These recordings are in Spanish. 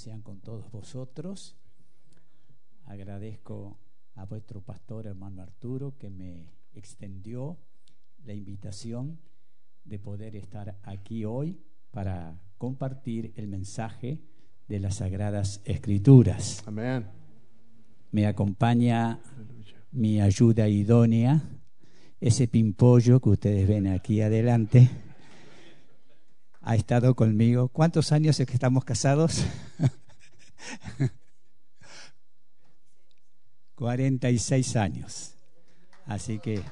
Sean con todos vosotros. Agradezco a vuestro pastor hermano Arturo que me extendió la invitación de poder estar aquí hoy para compartir el mensaje de las Sagradas Escrituras. Amén. Me acompaña mi ayuda idónea, ese pimpollo que ustedes ven aquí adelante ha estado conmigo. ¿Cuántos años es que estamos casados? 46 años. Así que...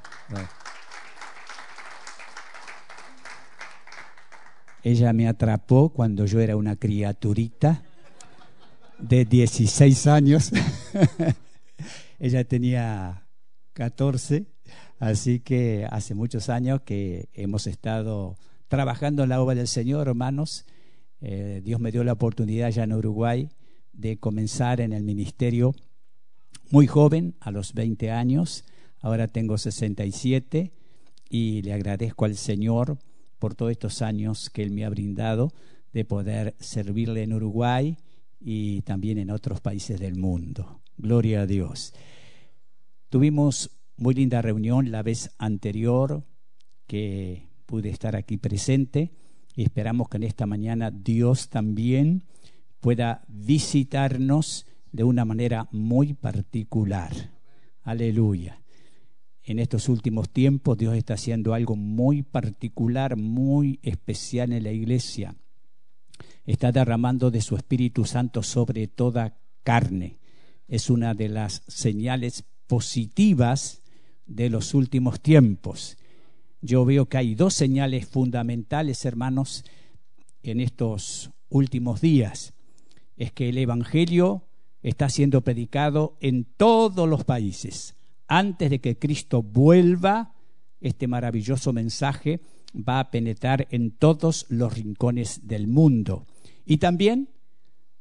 Ella me atrapó cuando yo era una criaturita de 16 años. Ella tenía 14, así que hace muchos años que hemos estado trabajando en la obra del Señor, hermanos. Eh, Dios me dio la oportunidad ya en Uruguay de comenzar en el ministerio muy joven, a los 20 años. Ahora tengo 67 y le agradezco al Señor por todos estos años que Él me ha brindado de poder servirle en Uruguay y también en otros países del mundo. Gloria a Dios. Tuvimos muy linda reunión la vez anterior que pude estar aquí presente y esperamos que en esta mañana Dios también pueda visitarnos de una manera muy particular. Aleluya. En estos últimos tiempos Dios está haciendo algo muy particular, muy especial en la iglesia. Está derramando de su Espíritu Santo sobre toda carne. Es una de las señales positivas de los últimos tiempos yo veo que hay dos señales fundamentales, hermanos, en estos últimos días. Es que el Evangelio está siendo predicado en todos los países. Antes de que Cristo vuelva, este maravilloso mensaje va a penetrar en todos los rincones del mundo. Y también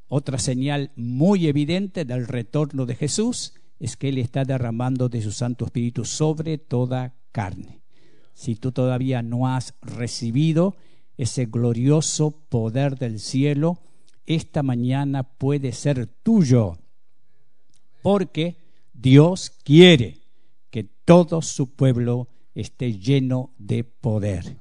otra señal muy evidente del retorno de Jesús es que Él está derramando de su Santo Espíritu sobre toda carne si tú todavía no has recibido ese glorioso poder del cielo, esta mañana puede ser tuyo, porque Dios quiere que todo su pueblo esté lleno de poder.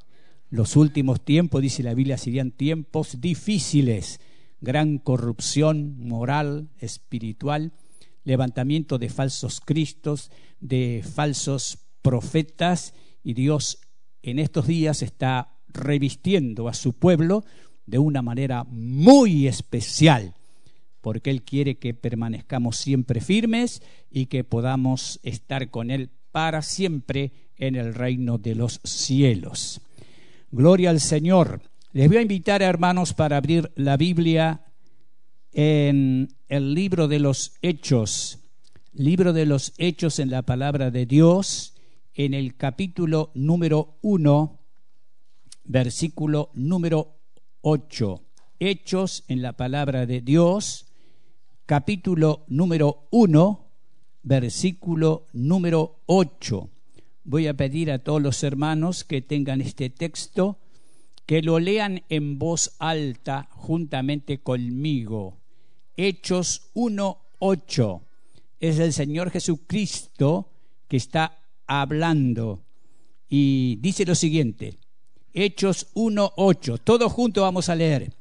Los últimos tiempos, dice la Biblia, serían tiempos difíciles, gran corrupción moral, espiritual, levantamiento de falsos cristos, de falsos profetas, y Dios en estos días está revistiendo a su pueblo de una manera muy especial, porque Él quiere que permanezcamos siempre firmes y que podamos estar con Él para siempre en el reino de los cielos. Gloria al Señor. Les voy a invitar, hermanos, para abrir la Biblia en el libro de los Hechos, libro de los Hechos en la palabra de Dios, en el capítulo número 1, versículo número 8. Hechos en la palabra de Dios, capítulo número 1, versículo número 8. Voy a pedir a todos los hermanos que tengan este texto, que lo lean en voz alta juntamente conmigo. Hechos 1, 8. Es el Señor Jesucristo que está hablando. Y dice lo siguiente, Hechos 1.8, todos juntos vamos a leer,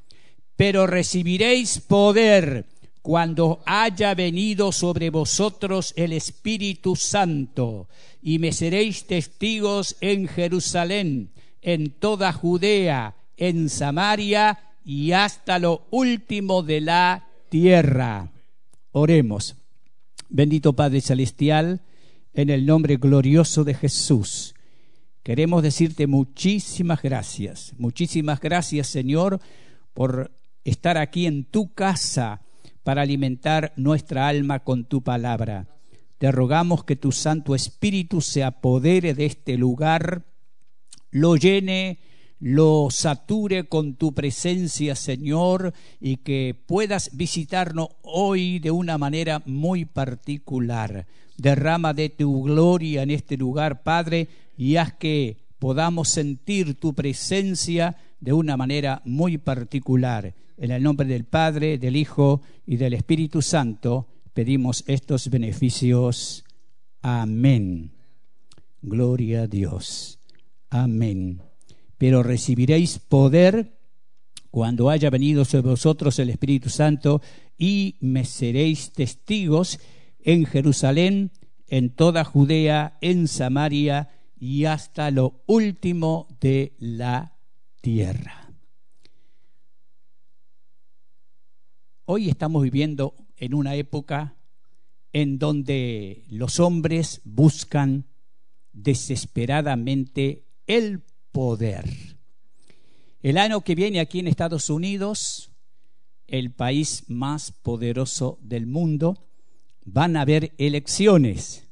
pero recibiréis poder cuando haya venido sobre vosotros el Espíritu Santo, y me seréis testigos en Jerusalén, en toda Judea, en Samaria y hasta lo último de la tierra. Oremos. Bendito Padre Celestial, en el nombre glorioso de Jesús. Queremos decirte muchísimas gracias, muchísimas gracias Señor por estar aquí en tu casa para alimentar nuestra alma con tu palabra. Te rogamos que tu Santo Espíritu se apodere de este lugar, lo llene, lo sature con tu presencia, Señor, y que puedas visitarnos hoy de una manera muy particular. Derrama de tu gloria en este lugar, Padre, y haz que podamos sentir tu presencia de una manera muy particular. En el nombre del Padre, del Hijo y del Espíritu Santo pedimos estos beneficios. Amén. Gloria a Dios. Amén. Pero recibiréis poder cuando haya venido sobre vosotros el Espíritu Santo y me seréis testigos en Jerusalén, en toda Judea, en Samaria y hasta lo último de la tierra. Hoy estamos viviendo en una época en donde los hombres buscan desesperadamente el poder. El año que viene aquí en Estados Unidos, el país más poderoso del mundo, van a haber elecciones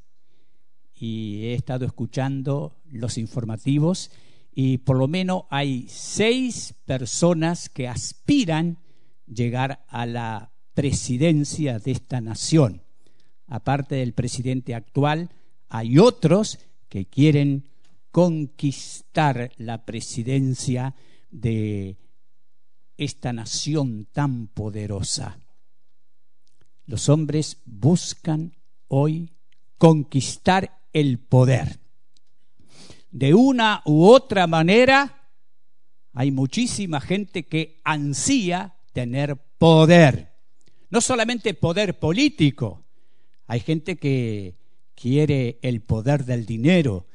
y he estado escuchando los informativos y por lo menos hay seis personas que aspiran llegar a la presidencia de esta nación. Aparte del presidente actual, hay otros que quieren conquistar la presidencia de esta nación tan poderosa. Los hombres buscan hoy conquistar el poder. De una u otra manera, hay muchísima gente que ansía tener poder. No solamente poder político, hay gente que quiere el poder del dinero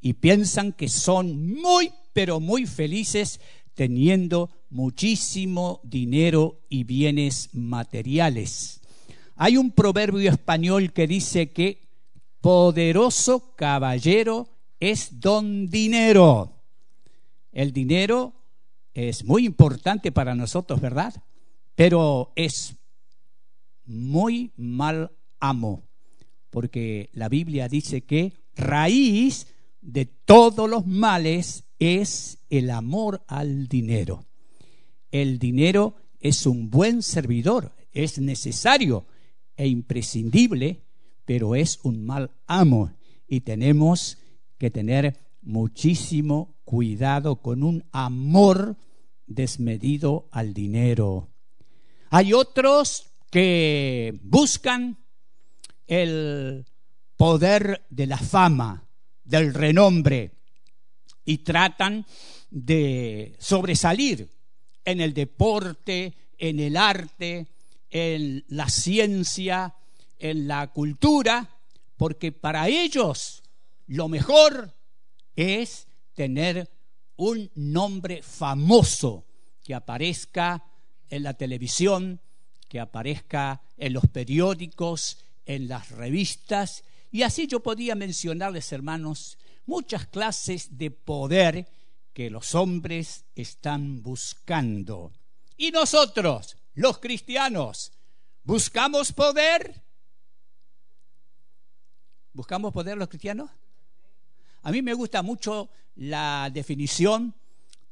y piensan que son muy, pero muy felices teniendo muchísimo dinero y bienes materiales. Hay un proverbio español que dice que poderoso caballero es don dinero. El dinero es muy importante para nosotros, ¿verdad? Pero es muy mal amo, porque la Biblia dice que raíz de todos los males es el amor al dinero. El dinero es un buen servidor, es necesario e imprescindible pero es un mal amo y tenemos que tener muchísimo cuidado con un amor desmedido al dinero. Hay otros que buscan el poder de la fama, del renombre, y tratan de sobresalir en el deporte, en el arte, en la ciencia, en la cultura, porque para ellos lo mejor es tener un nombre famoso que aparezca en la televisión, que aparezca en los periódicos, en las revistas, y así yo podía mencionarles, hermanos, muchas clases de poder que los hombres están buscando. Y nosotros, los cristianos, buscamos poder ¿Buscamos poder los cristianos? A mí me gusta mucho la definición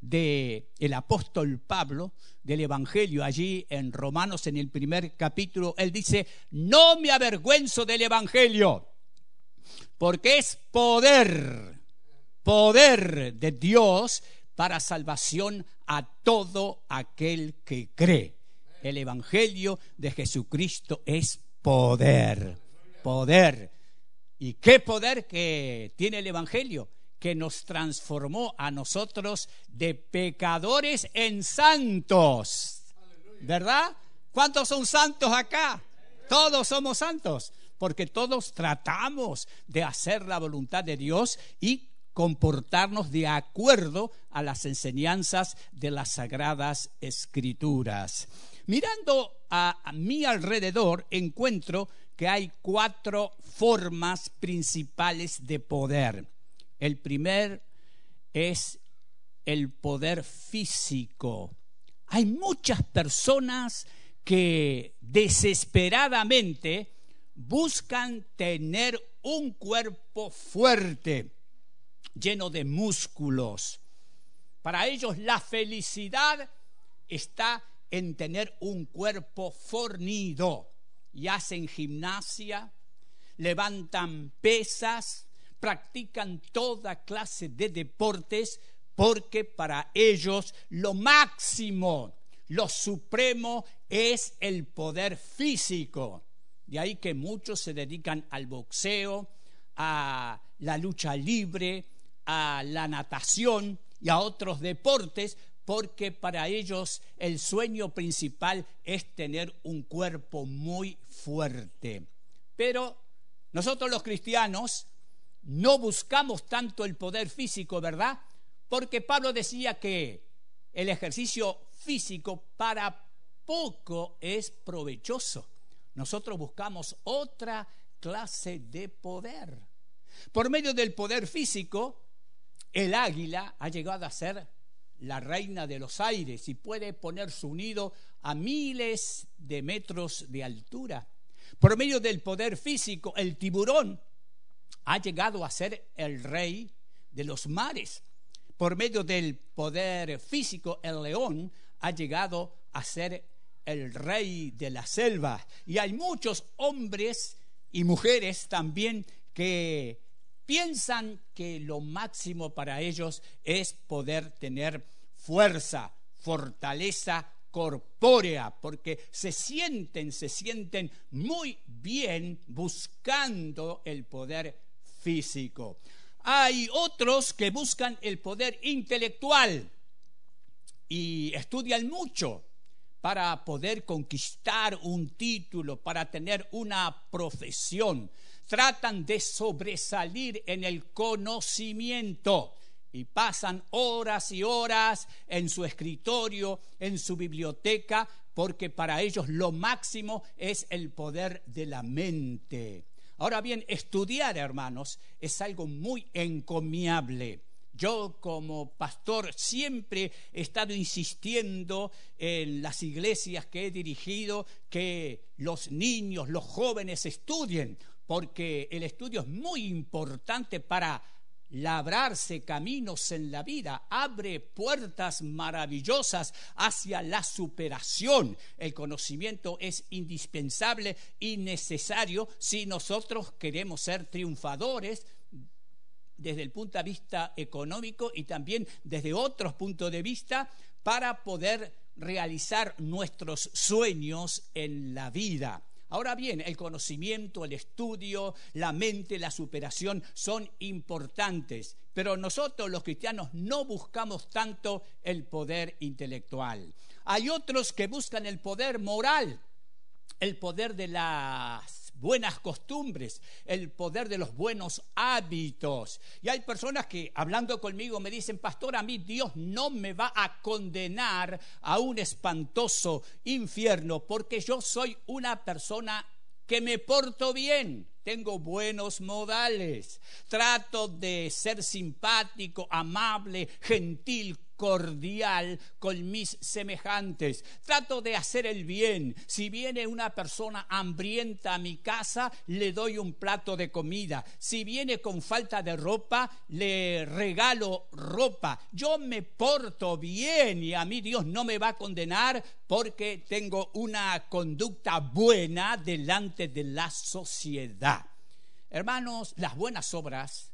del el apóstol Pablo del Evangelio allí en Romanos en el primer capítulo. Él dice, no me avergüenzo del Evangelio, porque es poder, poder de Dios para salvación a todo aquel que cree. El Evangelio de Jesucristo es poder, poder. ¿Y qué poder que tiene el Evangelio? Que nos transformó a nosotros de pecadores en santos. ¿Verdad? ¿Cuántos son santos acá? Todos somos santos, porque todos tratamos de hacer la voluntad de Dios y comportarnos de acuerdo a las enseñanzas de las sagradas escrituras. Mirando a, mi alrededor encuentro que hay cuatro formas principales de poder. El primer es el poder físico. Hay muchas personas que desesperadamente buscan tener un cuerpo fuerte, lleno de músculos. Para ellos la felicidad está en tener un cuerpo fornido y hacen gimnasia, levantan pesas, practican toda clase de deportes porque para ellos lo máximo, lo supremo es el poder físico. De ahí que muchos se dedican al boxeo, a la lucha libre, a la natación y a otros deportes, porque para ellos el sueño principal es tener un cuerpo muy fuerte. Pero nosotros los cristianos no buscamos tanto el poder físico, ¿verdad? Porque Pablo decía que el ejercicio físico para poco es provechoso. Nosotros buscamos otra clase de poder. Por medio del poder físico, el águila ha llegado a ser la reina de los aires y puede poner su nido a miles de metros de altura. Por medio del poder físico, el tiburón ha llegado a ser el rey de los mares. Por medio del poder físico, el león ha llegado a ser el rey de la selva. Y hay muchos hombres y mujeres también que piensan que lo máximo para ellos es poder tener fuerza, fortaleza corpórea, porque se sienten, se sienten muy bien buscando el poder físico. Hay otros que buscan el poder intelectual y estudian mucho para poder conquistar un título, para tener una profesión. Tratan de sobresalir en el conocimiento y pasan horas y horas en su escritorio, en su biblioteca, porque para ellos lo máximo es el poder de la mente. Ahora bien, estudiar, hermanos, es algo muy encomiable. Yo como pastor siempre he estado insistiendo en las iglesias que he dirigido que los niños, los jóvenes estudien, porque el estudio es muy importante para labrarse caminos en la vida, abre puertas maravillosas hacia la superación. El conocimiento es indispensable y necesario si nosotros queremos ser triunfadores desde el punto de vista económico y también desde otros puntos de vista para poder realizar nuestros sueños en la vida. Ahora bien, el conocimiento, el estudio, la mente, la superación son importantes, pero nosotros los cristianos no buscamos tanto el poder intelectual. Hay otros que buscan el poder moral, el poder de las buenas costumbres, el poder de los buenos hábitos. Y hay personas que hablando conmigo me dicen, pastor, a mí Dios no me va a condenar a un espantoso infierno porque yo soy una persona que me porto bien, tengo buenos modales, trato de ser simpático, amable, gentil, cordial con mis semejantes. Trato de hacer el bien. Si viene una persona hambrienta a mi casa, le doy un plato de comida. Si viene con falta de ropa, le regalo ropa. Yo me porto bien y a mí Dios no me va a condenar porque tengo una conducta buena delante de la sociedad. Hermanos, las buenas obras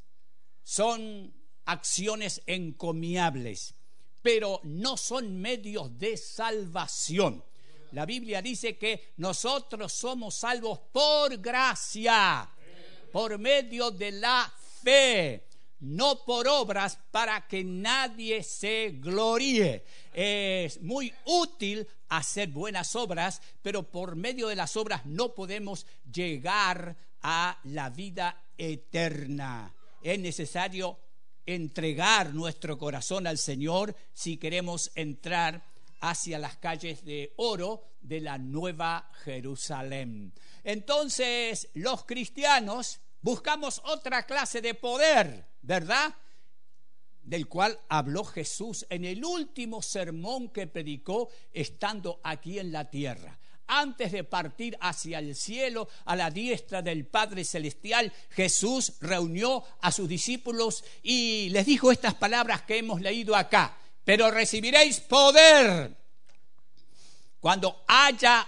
son acciones encomiables pero no son medios de salvación. La Biblia dice que nosotros somos salvos por gracia, por medio de la fe, no por obras para que nadie se gloríe. Es muy útil hacer buenas obras, pero por medio de las obras no podemos llegar a la vida eterna. Es necesario entregar nuestro corazón al Señor si queremos entrar hacia las calles de oro de la nueva Jerusalén. Entonces los cristianos buscamos otra clase de poder, ¿verdad? del cual habló Jesús en el último sermón que predicó estando aquí en la tierra. Antes de partir hacia el cielo, a la diestra del Padre Celestial, Jesús reunió a sus discípulos y les dijo estas palabras que hemos leído acá. Pero recibiréis poder cuando haya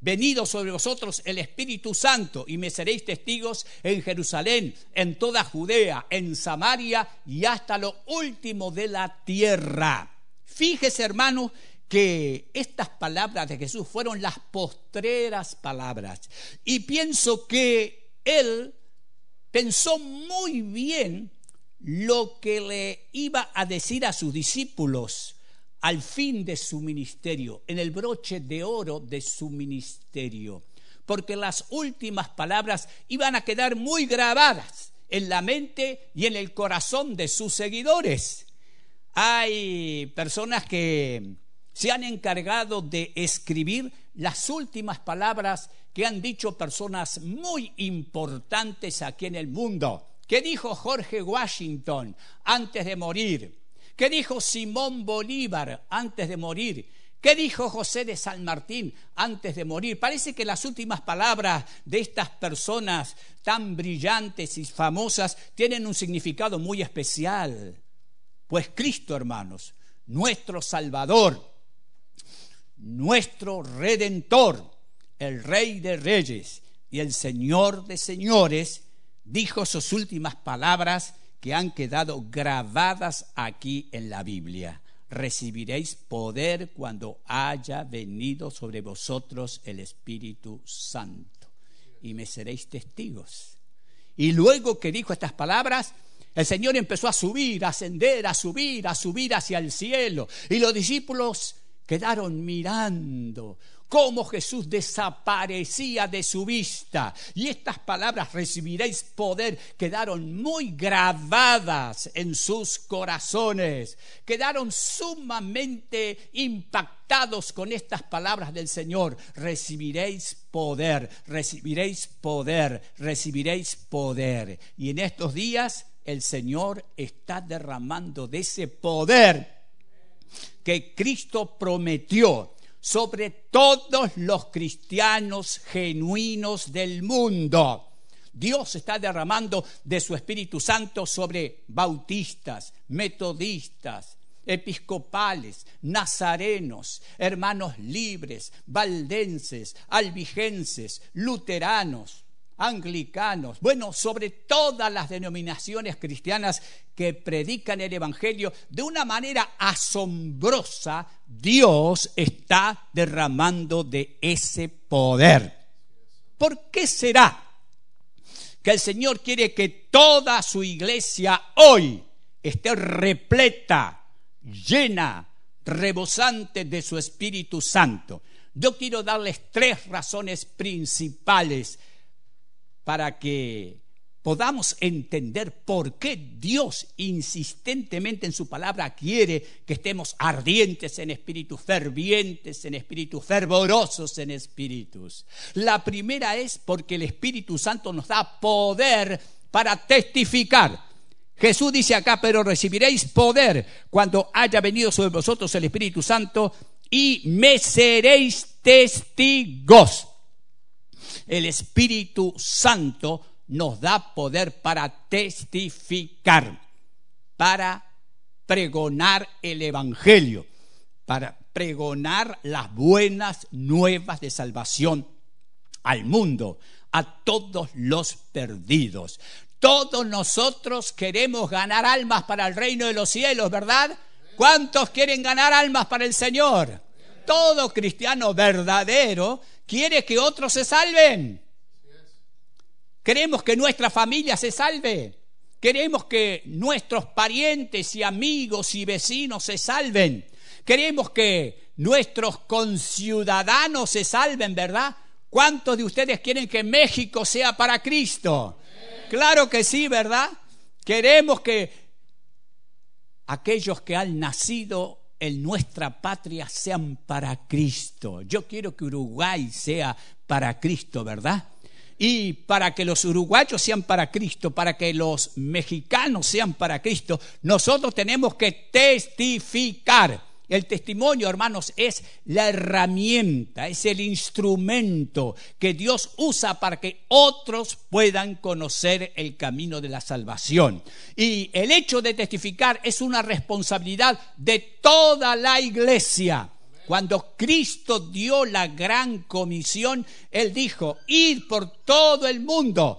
venido sobre vosotros el Espíritu Santo y me seréis testigos en Jerusalén, en toda Judea, en Samaria y hasta lo último de la tierra. Fíjese, hermanos, que estas palabras de Jesús fueron las postreras palabras. Y pienso que él pensó muy bien lo que le iba a decir a sus discípulos al fin de su ministerio, en el broche de oro de su ministerio, porque las últimas palabras iban a quedar muy grabadas en la mente y en el corazón de sus seguidores. Hay personas que se han encargado de escribir las últimas palabras que han dicho personas muy importantes aquí en el mundo. ¿Qué dijo Jorge Washington antes de morir? ¿Qué dijo Simón Bolívar antes de morir? ¿Qué dijo José de San Martín antes de morir? Parece que las últimas palabras de estas personas tan brillantes y famosas tienen un significado muy especial. Pues Cristo, hermanos, nuestro Salvador, nuestro Redentor, el Rey de Reyes y el Señor de Señores, dijo sus últimas palabras que han quedado grabadas aquí en la Biblia. Recibiréis poder cuando haya venido sobre vosotros el Espíritu Santo y me seréis testigos. Y luego que dijo estas palabras, el Señor empezó a subir, a ascender, a subir, a subir hacia el cielo. Y los discípulos quedaron mirando cómo Jesús desaparecía de su vista. Y estas palabras, recibiréis poder, quedaron muy grabadas en sus corazones. Quedaron sumamente impactados con estas palabras del Señor. Recibiréis poder, recibiréis poder, recibiréis poder. Y en estos días el Señor está derramando de ese poder que Cristo prometió sobre todos los cristianos genuinos del mundo. Dios está derramando de su Espíritu Santo sobre bautistas, metodistas, episcopales, nazarenos, hermanos libres, valdenses, albigenses, luteranos, anglicanos, bueno, sobre todas las denominaciones cristianas que predican el Evangelio de una manera asombrosa, Dios está derramando de ese poder. ¿Por qué será que el Señor quiere que toda su iglesia hoy esté repleta, llena, rebosante de su Espíritu Santo? Yo quiero darles tres razones principales para que podamos entender por qué Dios insistentemente en su palabra quiere que estemos ardientes en espíritu, fervientes en espíritu, fervorosos en espíritus. La primera es porque el Espíritu Santo nos da poder para testificar. Jesús dice acá, pero recibiréis poder cuando haya venido sobre vosotros el Espíritu Santo y me seréis testigos el Espíritu Santo nos da poder para testificar, para pregonar el Evangelio, para pregonar las buenas nuevas de salvación al mundo, a todos los perdidos. Todos nosotros queremos ganar almas para el reino de los cielos, ¿verdad? ¿Cuántos quieren ganar almas para el Señor? Todo cristiano verdadero quiere que otros se salven. Queremos que nuestra familia se salve. Queremos que nuestros parientes y amigos y vecinos se salven. Queremos que nuestros conciudadanos se salven, ¿verdad? ¿Cuántos de ustedes quieren que México sea para Cristo? Claro que sí, ¿verdad? Queremos que aquellos que han nacido en nuestra patria sean para Cristo. Yo quiero que Uruguay sea para Cristo, ¿verdad? y para que los uruguayos sean para Cristo, para que los mexicanos sean para Cristo, nosotros tenemos que testificar. El testimonio, hermanos, es la herramienta, es el instrumento que Dios usa para que otros puedan conocer el camino de la salvación. Y el hecho de testificar es una responsabilidad de toda la iglesia. Cuando Cristo dio la gran comisión, Él dijo, id por todo el mundo,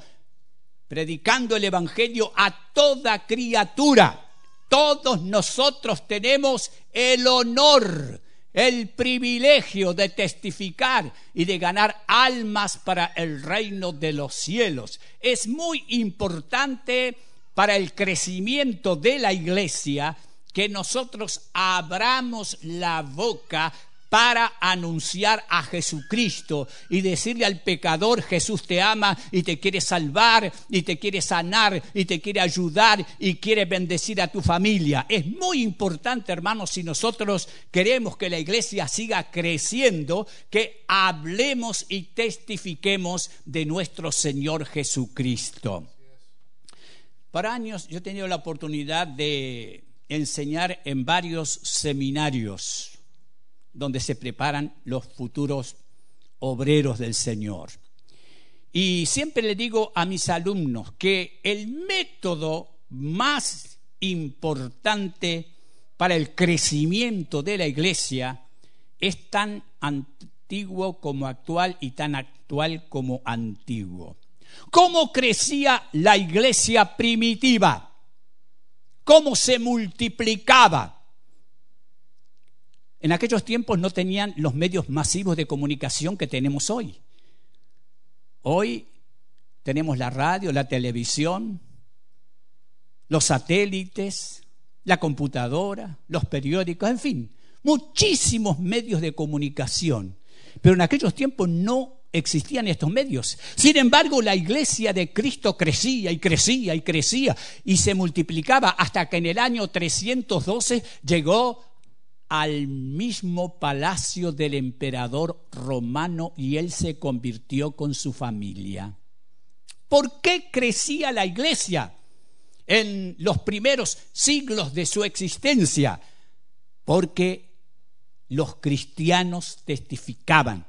predicando el Evangelio a toda criatura. Todos nosotros tenemos el honor, el privilegio de testificar y de ganar almas para el reino de los cielos. Es muy importante para el crecimiento de la iglesia que nosotros abramos la boca para anunciar a Jesucristo y decirle al pecador, Jesús te ama y te quiere salvar y te quiere sanar y te quiere ayudar y quiere bendecir a tu familia. Es muy importante, hermanos, si nosotros queremos que la iglesia siga creciendo, que hablemos y testifiquemos de nuestro Señor Jesucristo. Por años yo he tenido la oportunidad de enseñar en varios seminarios donde se preparan los futuros obreros del Señor. Y siempre le digo a mis alumnos que el método más importante para el crecimiento de la iglesia es tan antiguo como actual y tan actual como antiguo. ¿Cómo crecía la iglesia primitiva? cómo se multiplicaba. En aquellos tiempos no tenían los medios masivos de comunicación que tenemos hoy. Hoy tenemos la radio, la televisión, los satélites, la computadora, los periódicos, en fin, muchísimos medios de comunicación. Pero en aquellos tiempos no existían estos medios. Sin embargo, la iglesia de Cristo crecía y crecía y crecía y se multiplicaba hasta que en el año 312 llegó al mismo palacio del emperador romano y él se convirtió con su familia. ¿Por qué crecía la iglesia en los primeros siglos de su existencia? Porque los cristianos testificaban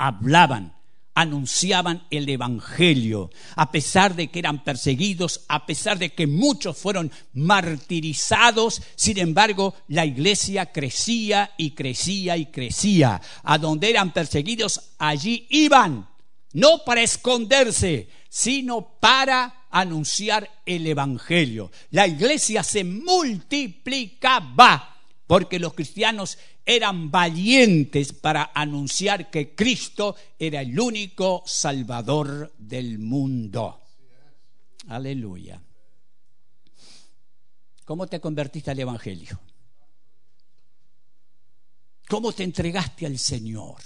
hablaban, anunciaban el Evangelio, a pesar de que eran perseguidos, a pesar de que muchos fueron martirizados, sin embargo la iglesia crecía y crecía y crecía. A donde eran perseguidos, allí iban, no para esconderse, sino para anunciar el Evangelio. La iglesia se multiplicaba porque los cristianos eran valientes para anunciar que Cristo era el único Salvador del mundo. Aleluya. ¿Cómo te convertiste al Evangelio? ¿Cómo te entregaste al Señor?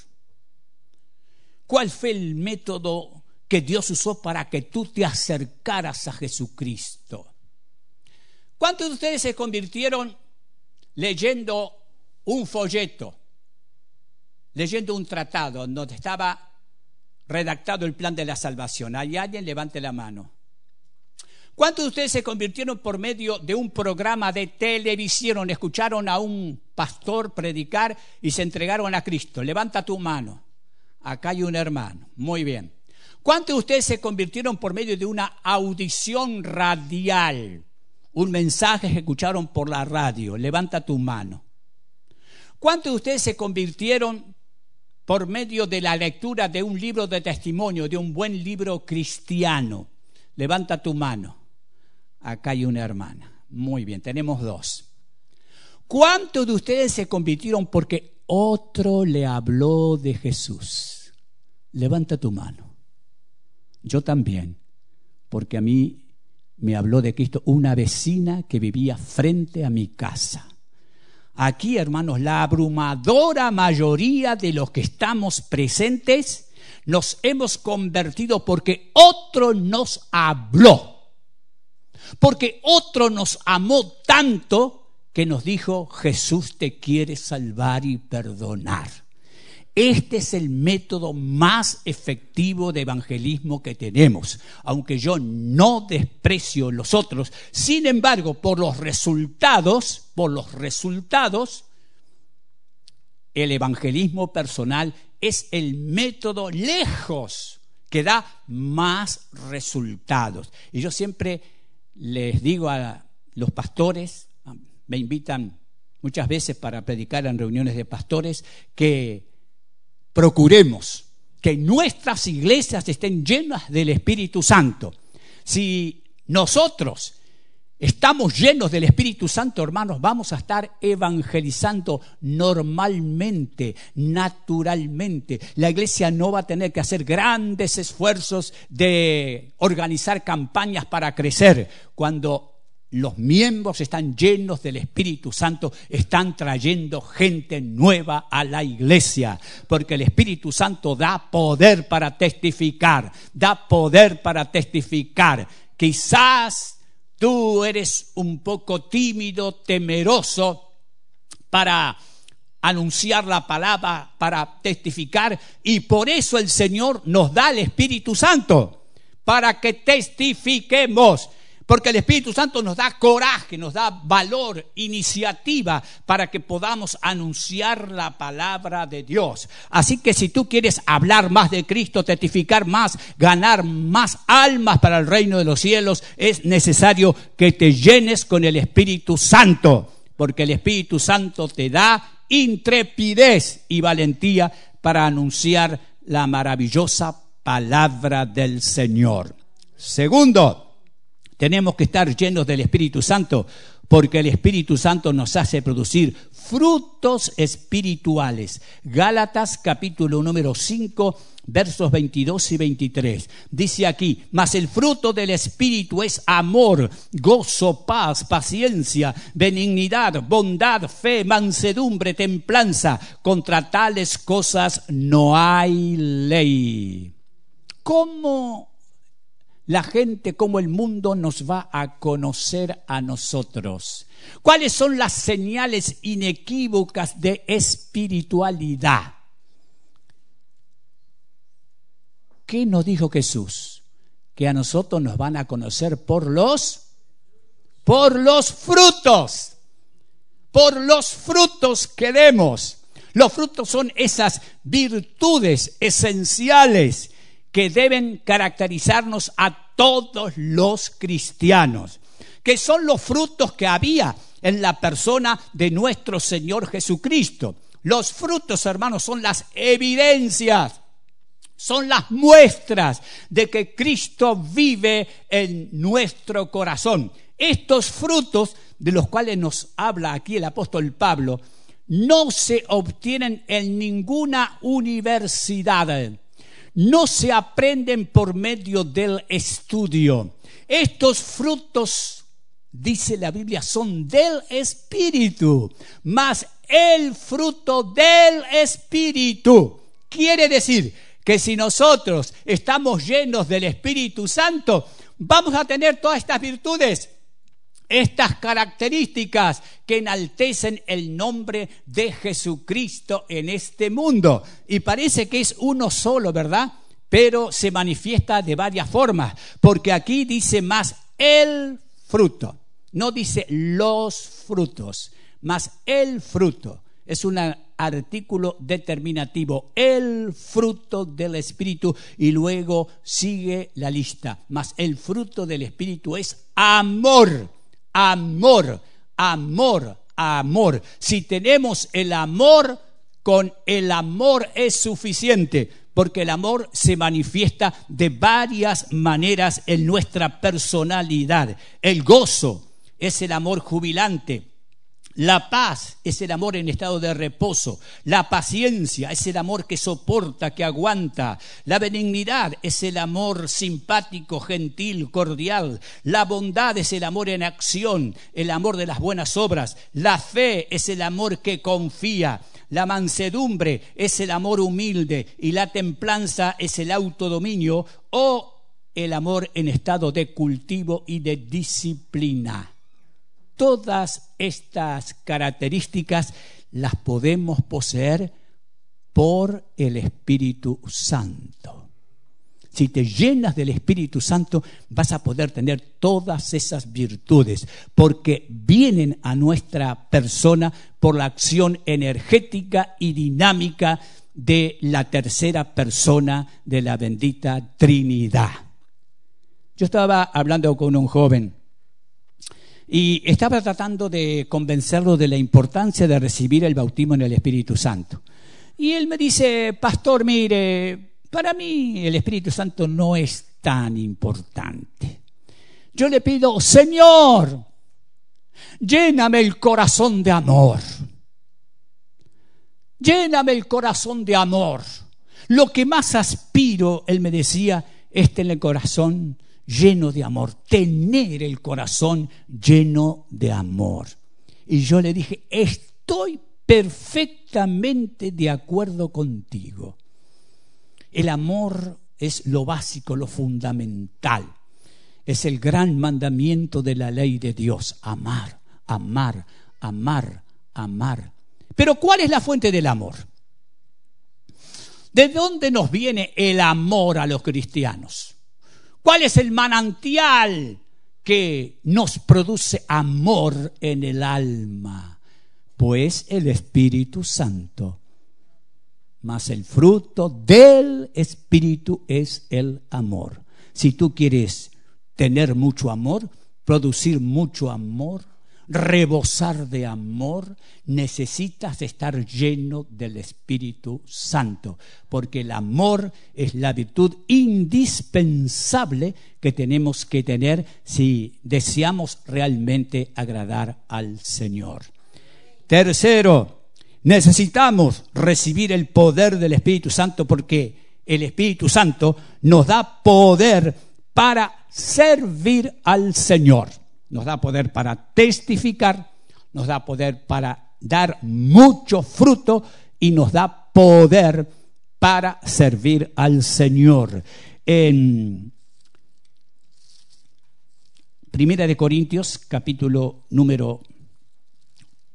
¿Cuál fue el método que Dios usó para que tú te acercaras a Jesucristo? ¿Cuántos de ustedes se convirtieron leyendo un folleto, leyendo un tratado donde estaba redactado el plan de la salvación. ¿Hay alguien? Levante la mano. ¿Cuántos de ustedes se convirtieron por medio de un programa de televisión? Escucharon a un pastor predicar y se entregaron a Cristo. Levanta tu mano. Acá hay un hermano. Muy bien. ¿Cuántos de ustedes se convirtieron por medio de una audición radial? Un mensaje que escucharon por la radio. Levanta tu mano. ¿Cuántos de ustedes se convirtieron por medio de la lectura de un libro de testimonio, de un buen libro cristiano? Levanta tu mano. Acá hay una hermana. Muy bien, tenemos dos. ¿Cuántos de ustedes se convirtieron porque otro le habló de Jesús? Levanta tu mano. Yo también, porque a mí me habló de Cristo una vecina que vivía frente a mi casa. Aquí, hermanos, la abrumadora mayoría de los que estamos presentes nos hemos convertido porque otro nos habló, porque otro nos amó tanto que nos dijo, Jesús te quiere salvar y perdonar. Este es el método más efectivo de evangelismo que tenemos, aunque yo no desprecio los otros. Sin embargo, por los resultados, por los resultados, el evangelismo personal es el método lejos que da más resultados. Y yo siempre les digo a los pastores, me invitan muchas veces para predicar en reuniones de pastores, que procuremos que nuestras iglesias estén llenas del Espíritu Santo. Si nosotros estamos llenos del Espíritu Santo, hermanos, vamos a estar evangelizando normalmente, naturalmente. La iglesia no va a tener que hacer grandes esfuerzos de organizar campañas para crecer. Cuando los miembros están llenos del Espíritu Santo, están trayendo gente nueva a la iglesia, porque el Espíritu Santo da poder para testificar, da poder para testificar. Quizás tú eres un poco tímido, temeroso para anunciar la palabra, para testificar, y por eso el Señor nos da el Espíritu Santo, para que testifiquemos. Porque el Espíritu Santo nos da coraje, nos da valor, iniciativa para que podamos anunciar la palabra de Dios. Así que si tú quieres hablar más de Cristo, testificar más, ganar más almas para el reino de los cielos, es necesario que te llenes con el Espíritu Santo. Porque el Espíritu Santo te da intrepidez y valentía para anunciar la maravillosa palabra del Señor. Segundo, tenemos que estar llenos del Espíritu Santo porque el Espíritu Santo nos hace producir frutos espirituales. Gálatas capítulo número 5 versos 22 y 23. Dice aquí, mas el fruto del Espíritu es amor, gozo, paz, paciencia, benignidad, bondad, fe, mansedumbre, templanza. Contra tales cosas no hay ley. ¿Cómo la gente, como el mundo nos va a conocer a nosotros. ¿Cuáles son las señales inequívocas de espiritualidad? ¿Qué nos dijo Jesús? Que a nosotros nos van a conocer por los por los frutos. Por los frutos que demos. Los frutos son esas virtudes esenciales que deben caracterizarnos a todos los cristianos, que son los frutos que había en la persona de nuestro Señor Jesucristo. Los frutos, hermanos, son las evidencias, son las muestras de que Cristo vive en nuestro corazón. Estos frutos de los cuales nos habla aquí el apóstol Pablo, no se obtienen en ninguna universidad no se aprenden por medio del estudio. Estos frutos, dice la Biblia, son del Espíritu, mas el fruto del Espíritu quiere decir que si nosotros estamos llenos del Espíritu Santo, vamos a tener todas estas virtudes estas características que enaltecen el nombre de Jesucristo en este mundo. Y parece que es uno solo, ¿verdad? Pero se manifiesta de varias formas, porque aquí dice más el fruto, no dice los frutos, más el fruto. Es un artículo determinativo, el fruto del Espíritu, y luego sigue la lista. Más el fruto del Espíritu es amor amor, amor, amor. Si tenemos el amor, con el amor es suficiente, porque el amor se manifiesta de varias maneras en nuestra personalidad. El gozo es el amor jubilante, la paz es el amor en estado de reposo. La paciencia es el amor que soporta, que aguanta. La benignidad es el amor simpático, gentil, cordial. La bondad es el amor en acción, el amor de las buenas obras. La fe es el amor que confía. La mansedumbre es el amor humilde y la templanza es el autodominio o el amor en estado de cultivo y de disciplina. Todas estas características las podemos poseer por el Espíritu Santo. Si te llenas del Espíritu Santo, vas a poder tener todas esas virtudes, porque vienen a nuestra persona por la acción energética y dinámica de la tercera persona de la bendita Trinidad. Yo estaba hablando con un joven y estaba tratando de convencerlo de la importancia de recibir el bautismo en el Espíritu Santo. Y él me dice, pastor, mire, para mí el Espíritu Santo no es tan importante. Yo le pido, Señor, lléname el corazón de amor. Lléname el corazón de amor. Lo que más aspiro, él me decía, es tener el corazón lleno de amor, tener el corazón lleno de amor. Y yo le dije, estoy perfectamente de acuerdo contigo. El amor es lo básico, lo fundamental. Es el gran mandamiento de la ley de Dios. Amar, amar, amar, amar. Pero ¿cuál es la fuente del amor? ¿De dónde nos viene el amor a los cristianos? ¿Cuál es el manantial que nos produce amor en el alma? Pues el Espíritu Santo. Mas el fruto del Espíritu es el amor. Si tú quieres tener mucho amor, producir mucho amor, rebosar de amor, necesitas estar lleno del Espíritu Santo, porque el amor es la virtud indispensable que tenemos que tener si deseamos realmente agradar al Señor. Tercero, necesitamos recibir el poder del Espíritu Santo porque el Espíritu Santo nos da poder para servir al Señor nos da poder para testificar, nos da poder para dar mucho fruto y nos da poder para servir al Señor. En Primera de Corintios, capítulo número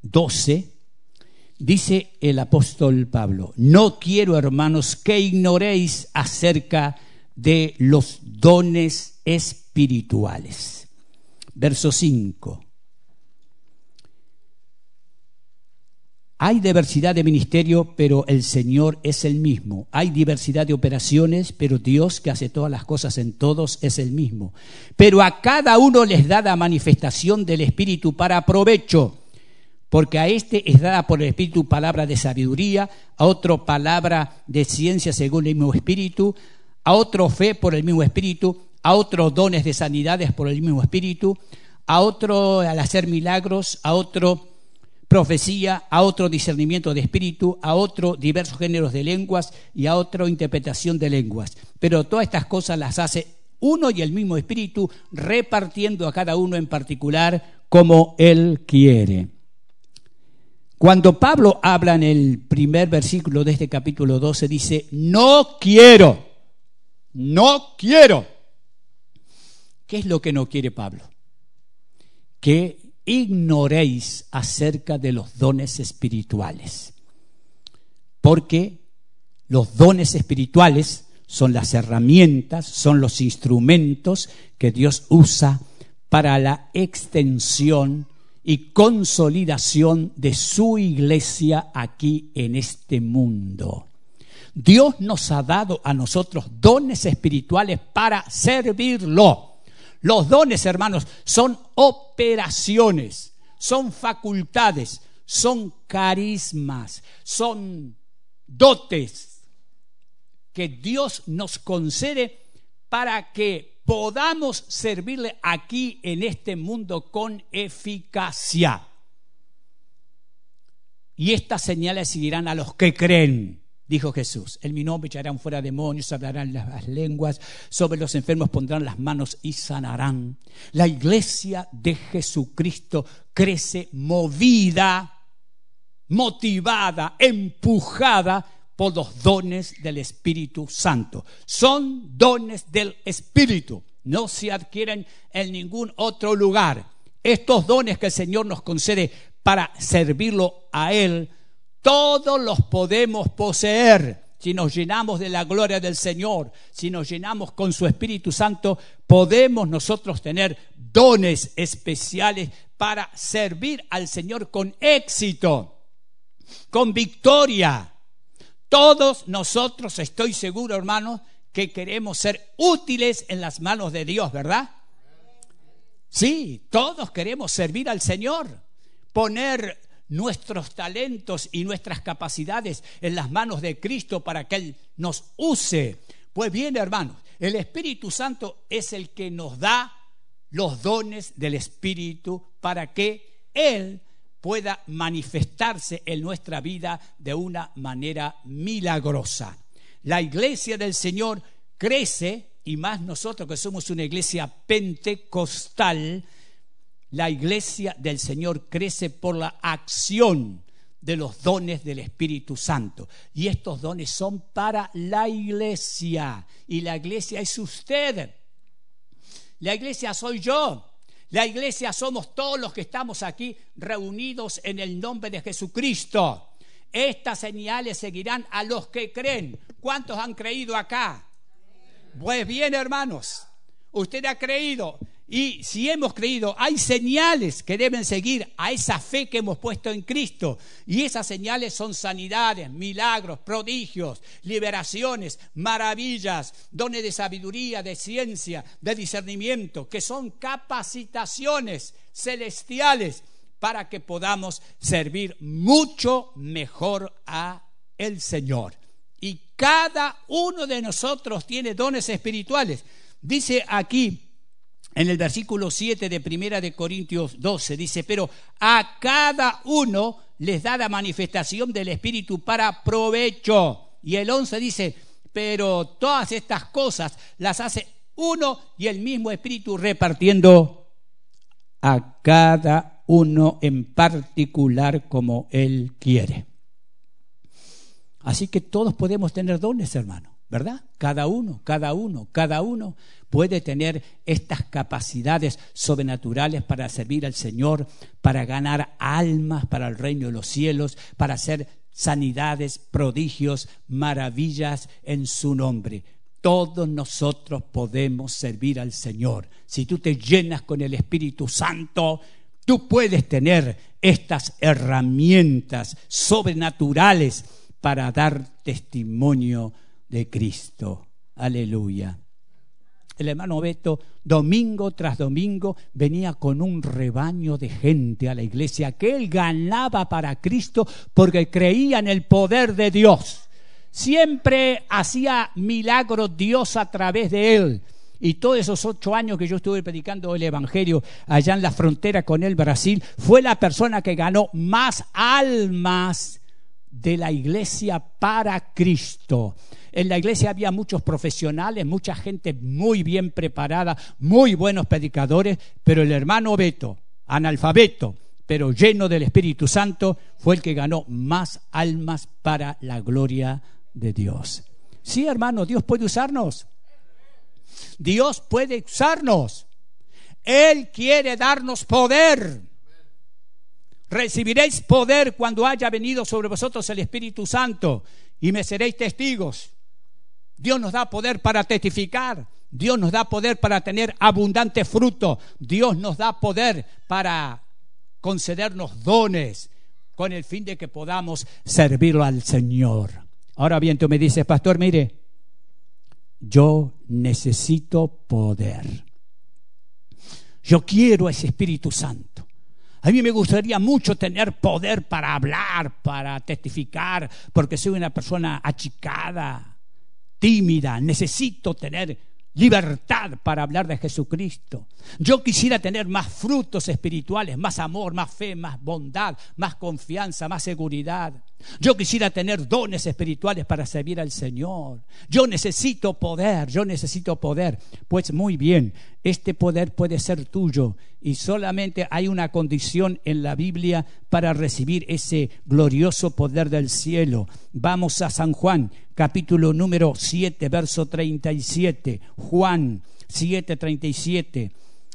12, dice el apóstol Pablo, no quiero, hermanos, que ignoréis acerca de los dones espirituales verso 5. Hay diversidad de ministerio, pero el Señor es el mismo. Hay diversidad de operaciones, pero Dios que hace todas las cosas en todos es el mismo. Pero a cada uno les da la manifestación del Espíritu para provecho, porque a este es dada por el Espíritu palabra de sabiduría, a otro palabra de ciencia según el mismo Espíritu, a otro fe por el mismo Espíritu, a otros dones de sanidades por el mismo espíritu, a otro al hacer milagros, a otro profecía, a otro discernimiento de espíritu, a otro diversos géneros de lenguas y a otro interpretación de lenguas. Pero todas estas cosas las hace uno y el mismo espíritu, repartiendo a cada uno en particular como él quiere. Cuando Pablo habla en el primer versículo de este capítulo 12, dice, no quiero, no quiero ¿Qué es lo que no quiere Pablo? Que ignoréis acerca de los dones espirituales. Porque los dones espirituales son las herramientas, son los instrumentos que Dios usa para la extensión y consolidación de su iglesia aquí en este mundo. Dios nos ha dado a nosotros dones espirituales para servirlo. Los dones, hermanos, son operaciones, son facultades, son carismas, son dotes que Dios nos concede para que podamos servirle aquí en este mundo con eficacia. Y estas señales seguirán a los que creen dijo Jesús. En mi nombre echarán fuera demonios, hablarán las lenguas, sobre los enfermos pondrán las manos y sanarán. La iglesia de Jesucristo crece movida, motivada, empujada por los dones del Espíritu Santo. Son dones del Espíritu, no se adquieren en ningún otro lugar. Estos dones que el Señor nos concede para servirlo a Él todos los podemos poseer si nos llenamos de la gloria del Señor, si nos llenamos con su Espíritu Santo, podemos nosotros tener dones especiales para servir al Señor con éxito, con victoria. Todos nosotros, estoy seguro, hermanos, que queremos ser útiles en las manos de Dios, ¿verdad? Sí, todos queremos servir al Señor, poner nuestros talentos y nuestras capacidades en las manos de Cristo para que Él nos use. Pues bien, hermanos, el Espíritu Santo es el que nos da los dones del Espíritu para que Él pueda manifestarse en nuestra vida de una manera milagrosa. La iglesia del Señor crece, y más nosotros que somos una iglesia pentecostal, la iglesia del Señor crece por la acción de los dones del Espíritu Santo. Y estos dones son para la iglesia. Y la iglesia es usted. La iglesia soy yo. La iglesia somos todos los que estamos aquí reunidos en el nombre de Jesucristo. Estas señales seguirán a los que creen. ¿Cuántos han creído acá? Pues bien, hermanos, usted ha creído. Y si hemos creído, hay señales que deben seguir a esa fe que hemos puesto en Cristo. Y esas señales son sanidades, milagros, prodigios, liberaciones, maravillas, dones de sabiduría, de ciencia, de discernimiento, que son capacitaciones celestiales para que podamos servir mucho mejor a el Señor. Y cada uno de nosotros tiene dones espirituales. Dice aquí en el versículo 7 de Primera de Corintios 12 dice, pero a cada uno les da la manifestación del Espíritu para provecho. Y el 11 dice, pero todas estas cosas las hace uno y el mismo Espíritu repartiendo a cada uno en particular como Él quiere. Así que todos podemos tener dones, hermano, ¿verdad? Cada uno, cada uno, cada uno puede tener estas capacidades sobrenaturales para servir al Señor, para ganar almas para el reino de los cielos, para hacer sanidades, prodigios, maravillas en su nombre. Todos nosotros podemos servir al Señor. Si tú te llenas con el Espíritu Santo, tú puedes tener estas herramientas sobrenaturales para dar testimonio de Cristo. Aleluya el hermano Beto, domingo tras domingo, venía con un rebaño de gente a la iglesia que él ganaba para Cristo porque creía en el poder de Dios. Siempre hacía milagros Dios a través de él. Y todos esos ocho años que yo estuve predicando el Evangelio allá en la frontera con el Brasil, fue la persona que ganó más almas de la iglesia para Cristo. En la iglesia había muchos profesionales, mucha gente muy bien preparada, muy buenos predicadores, pero el hermano Beto, analfabeto, pero lleno del Espíritu Santo, fue el que ganó más almas para la gloria de Dios. Sí, hermano, Dios puede usarnos. Dios puede usarnos. Él quiere darnos poder. Recibiréis poder cuando haya venido sobre vosotros el Espíritu Santo y me seréis testigos. Dios nos da poder para testificar. Dios nos da poder para tener abundante fruto. Dios nos da poder para concedernos dones con el fin de que podamos servirlo al Señor. Ahora bien, tú me dices, pastor, mire, yo necesito poder. Yo quiero ese Espíritu Santo. A mí me gustaría mucho tener poder para hablar, para testificar, porque soy una persona achicada, tímida, necesito tener libertad para hablar de Jesucristo. Yo quisiera tener más frutos espirituales, más amor, más fe, más bondad, más confianza, más seguridad. Yo quisiera tener dones espirituales para servir al Señor. Yo necesito poder, yo necesito poder. Pues muy bien, este poder puede ser tuyo y solamente hay una condición en la Biblia para recibir ese glorioso poder del cielo. Vamos a San Juan, capítulo número 7, verso 37. Juan 7, 37.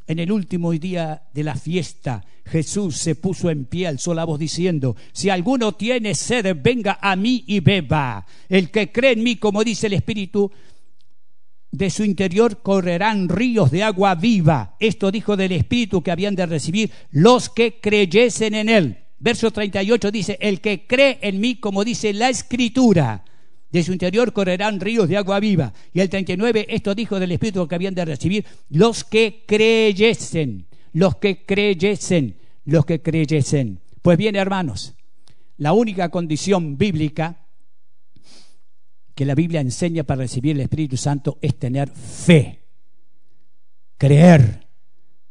En el último día de la fiesta, Jesús se puso en pie, alzó la voz diciendo, si alguno tiene sed, venga a mí y beba. El que cree en mí, como dice el Espíritu, de su interior correrán ríos de agua viva. Esto dijo del Espíritu que habían de recibir los que creyesen en él. Verso 38 dice, el que cree en mí, como dice la Escritura, de su interior correrán ríos de agua viva. Y el 39, esto dijo del Espíritu que habían de recibir los que creyesen, los que creyesen, los que creyesen. Pues bien, hermanos, la única condición bíblica que la Biblia enseña para recibir el Espíritu Santo es tener fe, creer.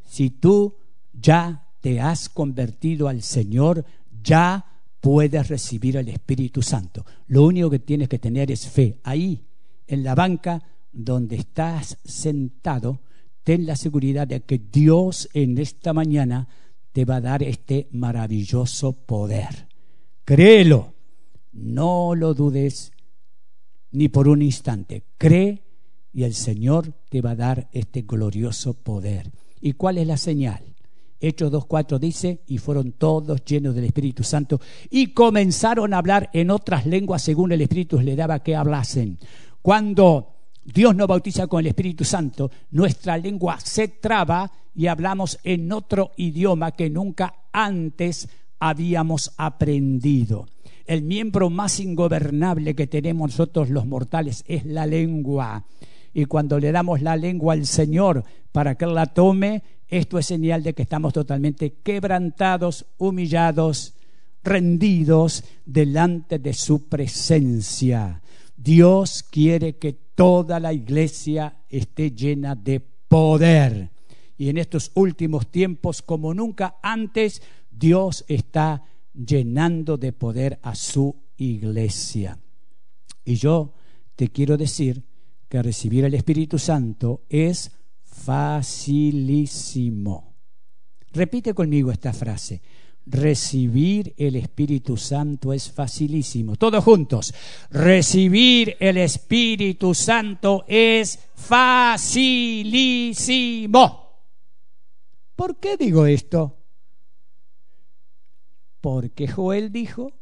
Si tú ya te has convertido al Señor, ya puedes recibir el Espíritu Santo. Lo único que tienes que tener es fe. Ahí, en la banca donde estás sentado, ten la seguridad de que Dios en esta mañana te va a dar este maravilloso poder. Créelo, no lo dudes ni por un instante. Cree y el Señor te va a dar este glorioso poder. ¿Y cuál es la señal? Hechos 2.4 dice, y fueron todos llenos del Espíritu Santo y comenzaron a hablar en otras lenguas según el Espíritu les daba que hablasen. Cuando Dios nos bautiza con el Espíritu Santo, nuestra lengua se traba y hablamos en otro idioma que nunca antes habíamos aprendido. El miembro más ingobernable que tenemos nosotros los mortales es la lengua. Y cuando le damos la lengua al Señor para que Él la tome, esto es señal de que estamos totalmente quebrantados, humillados, rendidos delante de su presencia. Dios quiere que toda la iglesia esté llena de poder. Y en estos últimos tiempos, como nunca antes, Dios está llenando de poder a su iglesia. Y yo te quiero decir que recibir el Espíritu Santo es facilísimo. Repite conmigo esta frase. Recibir el Espíritu Santo es facilísimo. Todos juntos. Recibir el Espíritu Santo es facilísimo. ¿Por qué digo esto? Porque Joel dijo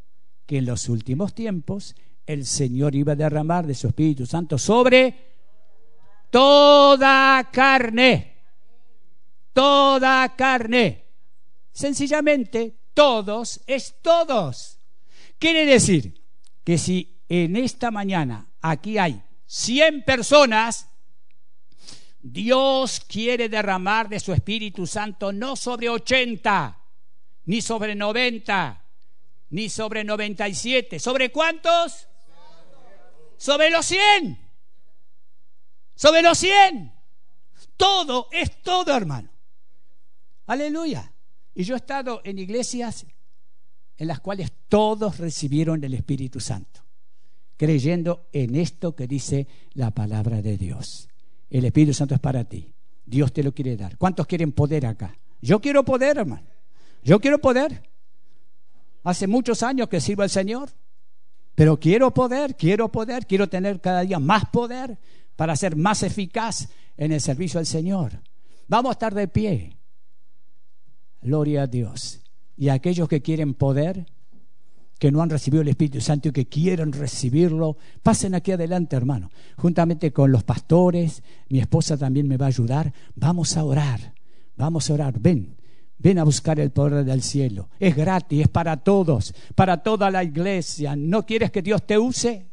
que en los últimos tiempos el Señor iba a derramar de su Espíritu Santo sobre toda carne. Toda carne. Sencillamente, todos es todos. Quiere decir que si en esta mañana aquí hay 100 personas, Dios quiere derramar de su Espíritu Santo no sobre 80, ni sobre 90, ni sobre 97. ¿Sobre cuántos? Sobre los 100. Sobre los 100. Todo es todo, hermano. Aleluya. Y yo he estado en iglesias en las cuales todos recibieron el Espíritu Santo, creyendo en esto que dice la palabra de Dios. El Espíritu Santo es para ti. Dios te lo quiere dar. ¿Cuántos quieren poder acá? Yo quiero poder, hermano. Yo quiero poder. Hace muchos años que sirvo al Señor, pero quiero poder, quiero poder, quiero tener cada día más poder para ser más eficaz en el servicio al Señor. Vamos a estar de pie. Gloria a Dios. Y aquellos que quieren poder, que no han recibido el Espíritu Santo y que quieren recibirlo, pasen aquí adelante, hermano. Juntamente con los pastores, mi esposa también me va a ayudar. Vamos a orar. Vamos a orar. Ven. Ven a buscar el poder del cielo. Es gratis, es para todos, para toda la iglesia. ¿No quieres que Dios te use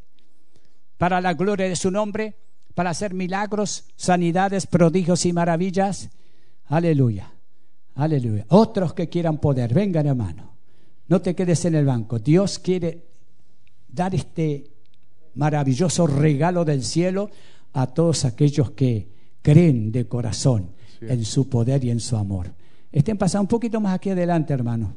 para la gloria de su nombre? Para hacer milagros, sanidades, prodigios y maravillas. Aleluya. Aleluya. Otros que quieran poder, vengan hermano. No te quedes en el banco. Dios quiere dar este maravilloso regalo del cielo a todos aquellos que creen de corazón en su poder y en su amor. Estén pasando un poquito más aquí adelante, hermano.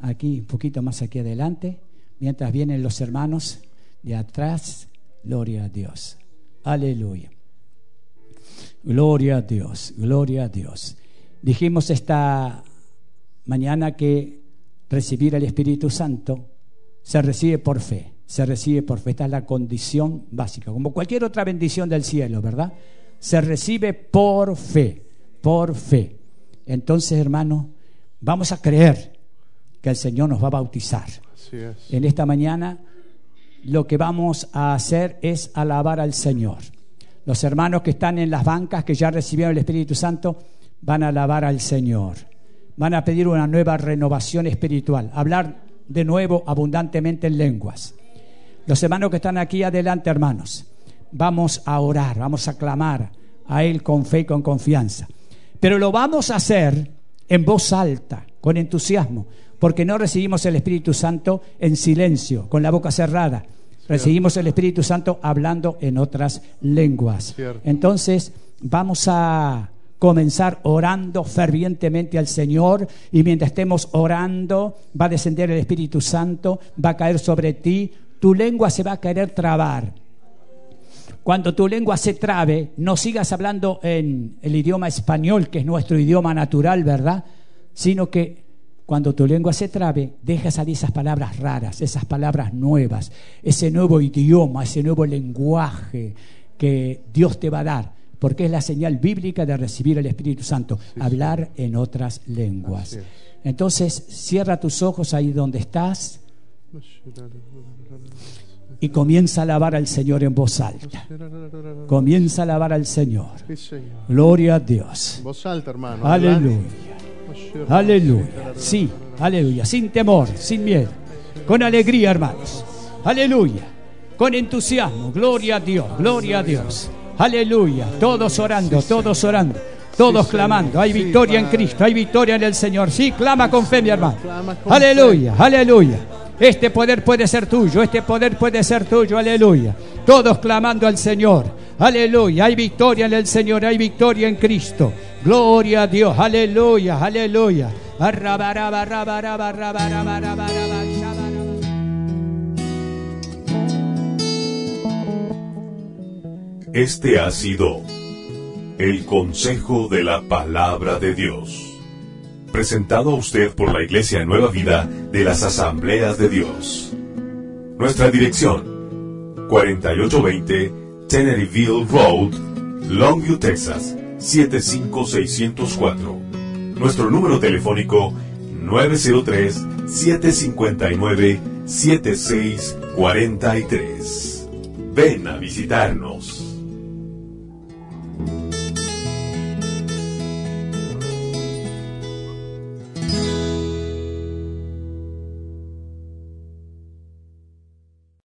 Aquí, un poquito más aquí adelante. Mientras vienen los hermanos de atrás. Gloria a Dios. Aleluya. Gloria a Dios. Gloria a Dios. Dijimos esta mañana que recibir el Espíritu Santo se recibe por fe. Se recibe por fe. Esta es la condición básica. Como cualquier otra bendición del cielo, ¿verdad? Se recibe por fe. Por fe. Entonces, hermano, vamos a creer que el Señor nos va a bautizar. Así es. En esta mañana lo que vamos a hacer es alabar al Señor. Los hermanos que están en las bancas, que ya recibieron el Espíritu Santo, van a alabar al Señor. Van a pedir una nueva renovación espiritual, hablar de nuevo abundantemente en lenguas. Los hermanos que están aquí adelante, hermanos, vamos a orar, vamos a clamar a Él con fe y con confianza. Pero lo vamos a hacer en voz alta, con entusiasmo, porque no recibimos el Espíritu Santo en silencio, con la boca cerrada. Recibimos el Espíritu Santo hablando en otras lenguas. Cierto. Entonces, vamos a comenzar orando fervientemente al Señor y mientras estemos orando va a descender el Espíritu Santo, va a caer sobre ti, tu lengua se va a querer trabar. Cuando tu lengua se trabe, no sigas hablando en el idioma español, que es nuestro idioma natural, ¿verdad? Sino que cuando tu lengua se trabe, deja salir esas palabras raras, esas palabras nuevas, ese nuevo idioma, ese nuevo lenguaje que Dios te va a dar, porque es la señal bíblica de recibir el Espíritu Santo, hablar en otras lenguas. Entonces, cierra tus ojos ahí donde estás y comienza a alabar al Señor en voz alta. Comienza a alabar al Señor. Gloria a Dios. En voz alta, hermano. Aleluya. Aleluya. Sí, aleluya. Sin temor, sin miedo. Con alegría, hermanos. Aleluya. Con entusiasmo. Gloria a Dios. Gloria a Dios. Aleluya. Todos orando, todos orando. Todos clamando. Hay victoria en. Cristo. Hay victoria en el Señor. Sí, clama con fe, mi hermano. Aleluya. Aleluya. Este poder puede ser tuyo. Este poder puede ser tuyo. Aleluya. Todos clamando al Señor. Aleluya. Hay victoria en el Señor. Hay victoria en Cristo. Gloria a Dios. Aleluya. Aleluya. Este ha sido el consejo de la palabra de Dios, presentado a usted por la Iglesia Nueva Vida de las Asambleas de Dios. Nuestra dirección, 4820 Teneryville Road, Longview, Texas, 75604. Nuestro número telefónico, 903-759-7643. Ven a visitarnos.